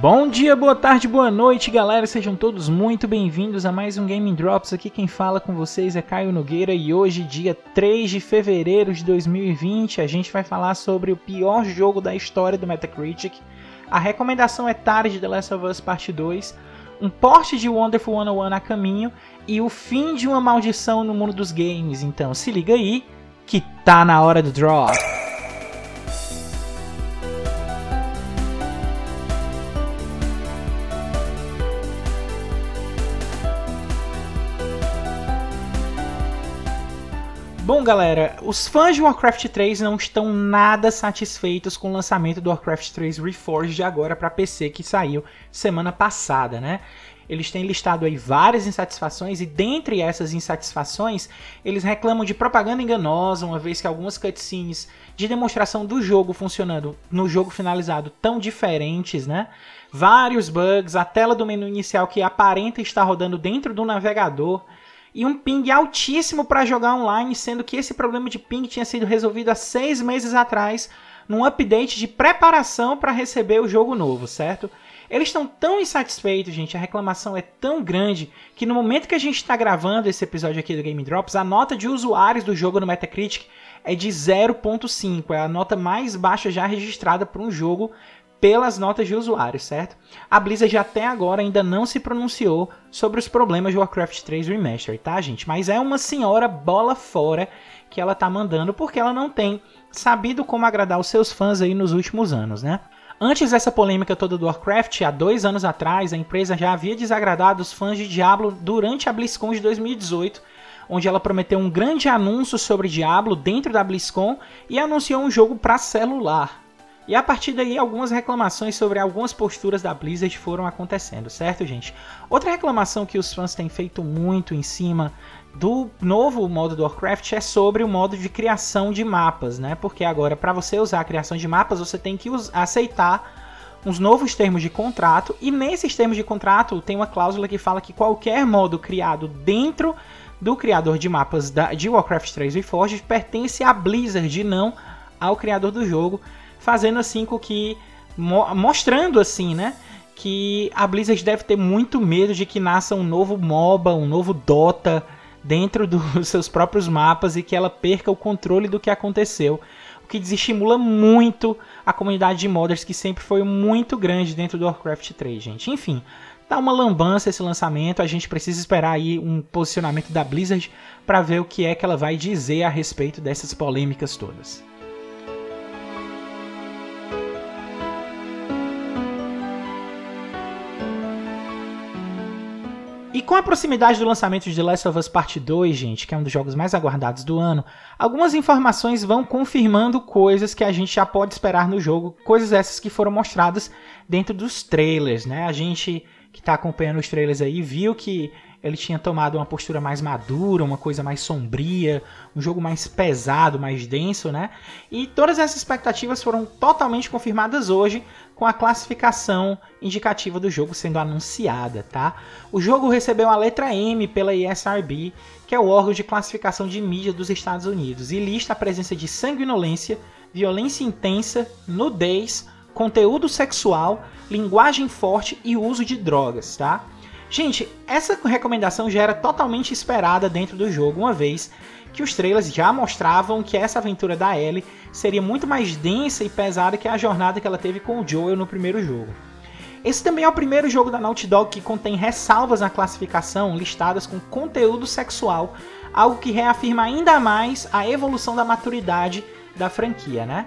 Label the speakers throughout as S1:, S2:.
S1: Bom dia, boa tarde, boa noite, galera. Sejam todos muito bem-vindos a mais um Gaming Drops. Aqui quem fala com vocês é Caio Nogueira e hoje, dia 3 de fevereiro de 2020, a gente vai falar sobre o pior jogo da história do Metacritic. A recomendação etária de The Last of Us Parte 2, um porte de Wonderful 101 a caminho e o fim de uma maldição no mundo dos games. Então, se liga aí que tá na hora do drop. Bom, galera, os fãs de Warcraft 3 não estão nada satisfeitos com o lançamento do Warcraft 3 Reforged agora para PC que saiu semana passada, né? Eles têm listado aí várias insatisfações e dentre essas insatisfações, eles reclamam de propaganda enganosa, uma vez que algumas cutscenes de demonstração do jogo funcionando no jogo finalizado tão diferentes, né? Vários bugs, a tela do menu inicial que aparenta estar rodando dentro do navegador e um ping altíssimo para jogar online, sendo que esse problema de ping tinha sido resolvido há seis meses atrás num update de preparação para receber o jogo novo, certo? Eles estão tão insatisfeitos, gente, a reclamação é tão grande que no momento que a gente está gravando esse episódio aqui do Game Drops, a nota de usuários do jogo no Metacritic é de 0.5, é a nota mais baixa já registrada para um jogo pelas notas de usuário, certo? A Blizzard até agora ainda não se pronunciou sobre os problemas de Warcraft 3 Remastered, tá, gente? Mas é uma senhora bola fora que ela tá mandando porque ela não tem sabido como agradar os seus fãs aí nos últimos anos, né? Antes dessa polêmica toda do Warcraft, há dois anos atrás, a empresa já havia desagradado os fãs de Diablo durante a BlizzCon de 2018, onde ela prometeu um grande anúncio sobre Diablo dentro da BlizzCon e anunciou um jogo para celular. E a partir daí, algumas reclamações sobre algumas posturas da Blizzard foram acontecendo, certo, gente? Outra reclamação que os fãs têm feito muito em cima do novo modo do Warcraft é sobre o modo de criação de mapas, né? Porque agora, para você usar a criação de mapas, você tem que aceitar uns novos termos de contrato, e nesses termos de contrato tem uma cláusula que fala que qualquer modo criado dentro do criador de mapas da, de Warcraft 3 Reforged pertence à Blizzard, não ao criador do jogo fazendo assim com que mostrando assim, né, que a Blizzard deve ter muito medo de que nasça um novo MOBA, um novo Dota dentro dos seus próprios mapas e que ela perca o controle do que aconteceu, o que desestimula muito a comunidade de modders que sempre foi muito grande dentro do Warcraft 3, gente. Enfim, tá uma lambança esse lançamento, a gente precisa esperar aí um posicionamento da Blizzard para ver o que é que ela vai dizer a respeito dessas polêmicas todas. Com a proximidade do lançamento de The Last of Us Part 2, gente, que é um dos jogos mais aguardados do ano, algumas informações vão confirmando coisas que a gente já pode esperar no jogo, coisas essas que foram mostradas dentro dos trailers, né? A gente que está acompanhando os trailers aí viu que ele tinha tomado uma postura mais madura, uma coisa mais sombria, um jogo mais pesado, mais denso, né? E todas essas expectativas foram totalmente confirmadas hoje com a classificação indicativa do jogo sendo anunciada, tá? O jogo recebeu a letra M pela ESRB, que é o órgão de classificação de mídia dos Estados Unidos, e lista a presença de sanguinolência, violência intensa, nudez, conteúdo sexual, linguagem forte e uso de drogas, tá? Gente, essa recomendação já era totalmente esperada dentro do jogo, uma vez que os trailers já mostravam que essa aventura da Ellie seria muito mais densa e pesada que a jornada que ela teve com o Joel no primeiro jogo. Esse também é o primeiro jogo da Naughty Dog que contém ressalvas na classificação listadas com conteúdo sexual, algo que reafirma ainda mais a evolução da maturidade da franquia, né?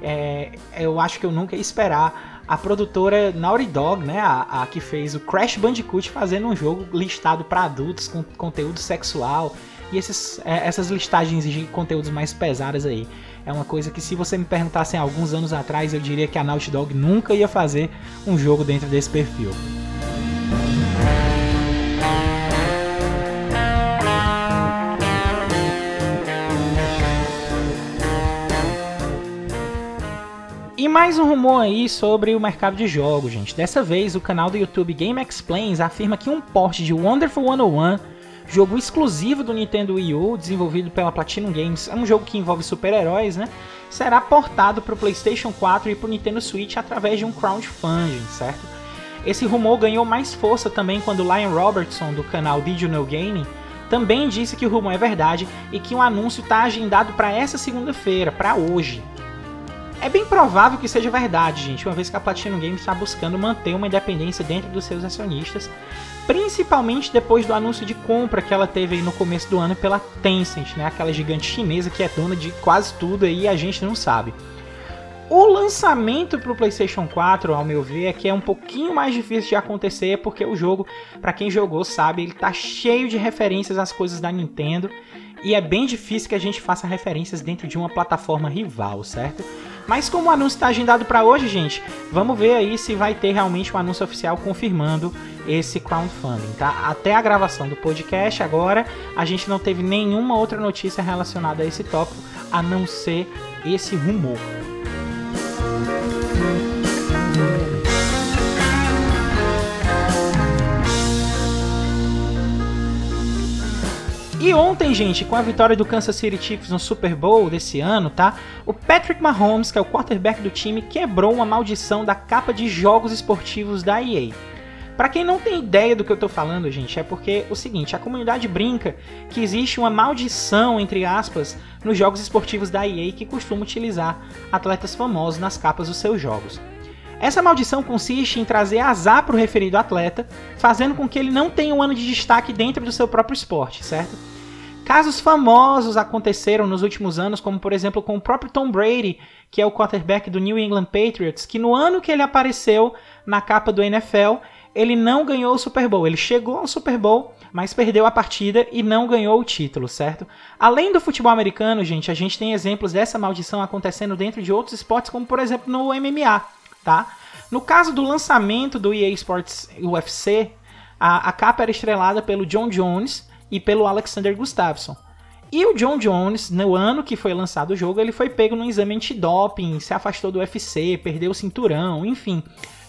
S1: É, eu acho que eu nunca ia esperar a produtora Naughty Dog, né, a, a, que fez o Crash Bandicoot, fazendo um jogo listado para adultos com conteúdo sexual e esses, é, essas listagens de conteúdos mais pesadas aí. É uma coisa que se você me perguntasse alguns anos atrás, eu diria que a Naughty Dog nunca ia fazer um jogo dentro desse perfil. E mais um rumor aí sobre o mercado de jogos, gente. Dessa vez, o canal do YouTube Game Explains afirma que um port de Wonderful 101, jogo exclusivo do Nintendo Wii U, desenvolvido pela Platinum Games, é um jogo que envolve super-heróis, né? Será portado para o PlayStation 4 e para o Nintendo Switch através de um crowdfunding, certo? Esse rumor ganhou mais força também quando Lion Robertson, do canal Did You Know Gaming, também disse que o rumor é verdade e que um anúncio está agendado para essa segunda-feira, para hoje. É bem provável que seja verdade, gente, uma vez que a Platinum Games está buscando manter uma independência dentro dos seus acionistas, principalmente depois do anúncio de compra que ela teve no começo do ano pela Tencent, né, aquela gigante chinesa que é dona de quase tudo e a gente não sabe. O lançamento para o PlayStation 4, ao meu ver, é que é um pouquinho mais difícil de acontecer, porque o jogo, para quem jogou sabe, ele tá cheio de referências às coisas da Nintendo e é bem difícil que a gente faça referências dentro de uma plataforma rival, certo? Mas como o anúncio está agendado para hoje, gente, vamos ver aí se vai ter realmente um anúncio oficial confirmando esse crowdfunding, tá? Até a gravação do podcast agora, a gente não teve nenhuma outra notícia relacionada a esse tópico, a não ser esse rumor. E ontem, gente, com a vitória do Kansas City Chiefs no Super Bowl desse ano, tá? O Patrick Mahomes, que é o quarterback do time, quebrou uma maldição da capa de jogos esportivos da EA. Para quem não tem ideia do que eu tô falando, gente, é porque o seguinte, a comunidade brinca que existe uma maldição, entre aspas, nos jogos esportivos da EA que costuma utilizar atletas famosos nas capas dos seus jogos. Essa maldição consiste em trazer azar para o referido atleta, fazendo com que ele não tenha um ano de destaque dentro do seu próprio esporte, certo? Casos famosos aconteceram nos últimos anos, como por exemplo com o próprio Tom Brady, que é o quarterback do New England Patriots, que no ano que ele apareceu na capa do NFL, ele não ganhou o Super Bowl. Ele chegou ao Super Bowl, mas perdeu a partida e não ganhou o título, certo? Além do futebol americano, gente, a gente tem exemplos dessa maldição acontecendo dentro de outros esportes, como por exemplo no MMA tá? No caso do lançamento do EA Sports UFC, a, a capa era estrelada pelo John Jones e pelo Alexander Gustafsson. E o John Jones, no ano que foi lançado o jogo, ele foi pego num exame antidoping, se afastou do UFC, perdeu o cinturão, enfim.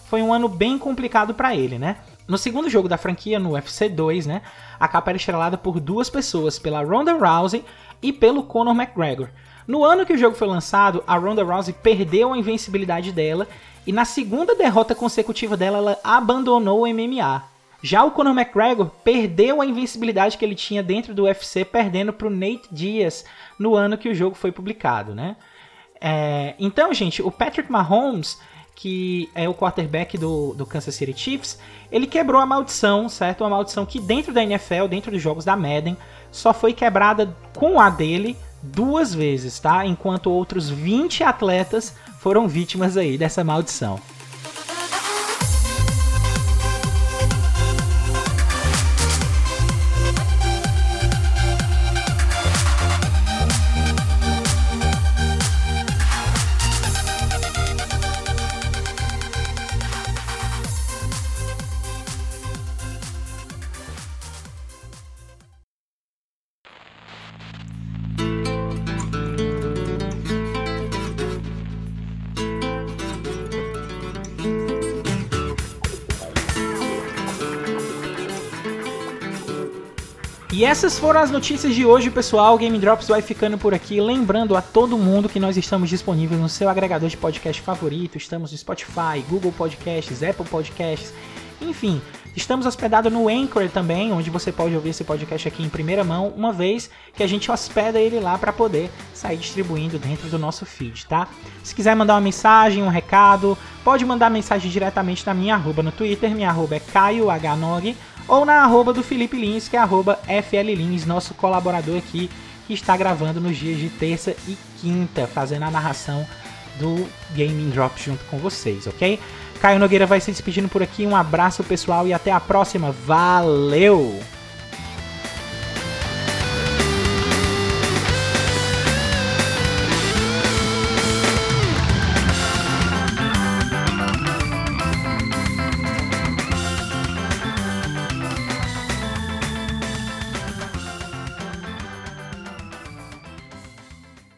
S1: Foi um ano bem complicado para ele, né? No segundo jogo da franquia, no UFC 2, né, a capa era estrelada por duas pessoas, pela Ronda Rousey e pelo Conor McGregor. No ano que o jogo foi lançado, a Ronda Rousey perdeu a invencibilidade dela e na segunda derrota consecutiva dela, ela abandonou o MMA. Já o Conor McGregor perdeu a invencibilidade que ele tinha dentro do UFC, perdendo para o Nate Diaz no ano que o jogo foi publicado, né? É, então, gente, o Patrick Mahomes, que é o quarterback do, do Kansas City Chiefs, ele quebrou a maldição, certo? Uma maldição que dentro da NFL, dentro dos jogos da Madden, só foi quebrada com a dele duas vezes, tá? Enquanto outros 20 atletas foram vítimas aí dessa maldição. E essas foram as notícias de hoje, pessoal. Game Drops vai ficando por aqui. Lembrando a todo mundo que nós estamos disponíveis no seu agregador de podcast favorito. Estamos no Spotify, Google Podcasts, Apple Podcasts, enfim. Estamos hospedados no Anchor também, onde você pode ouvir esse podcast aqui em primeira mão, uma vez que a gente hospeda ele lá para poder sair distribuindo dentro do nosso feed, tá? Se quiser mandar uma mensagem, um recado, pode mandar mensagem diretamente na minha arroba no Twitter, minha arroba é caiohnog, ou na arroba do Felipe Lins, que é arroba FLLins, nosso colaborador aqui, que está gravando nos dias de terça e quinta, fazendo a narração do Gaming Drop junto com vocês, ok? Caio Nogueira vai se despedindo por aqui, um abraço pessoal e até a próxima, valeu!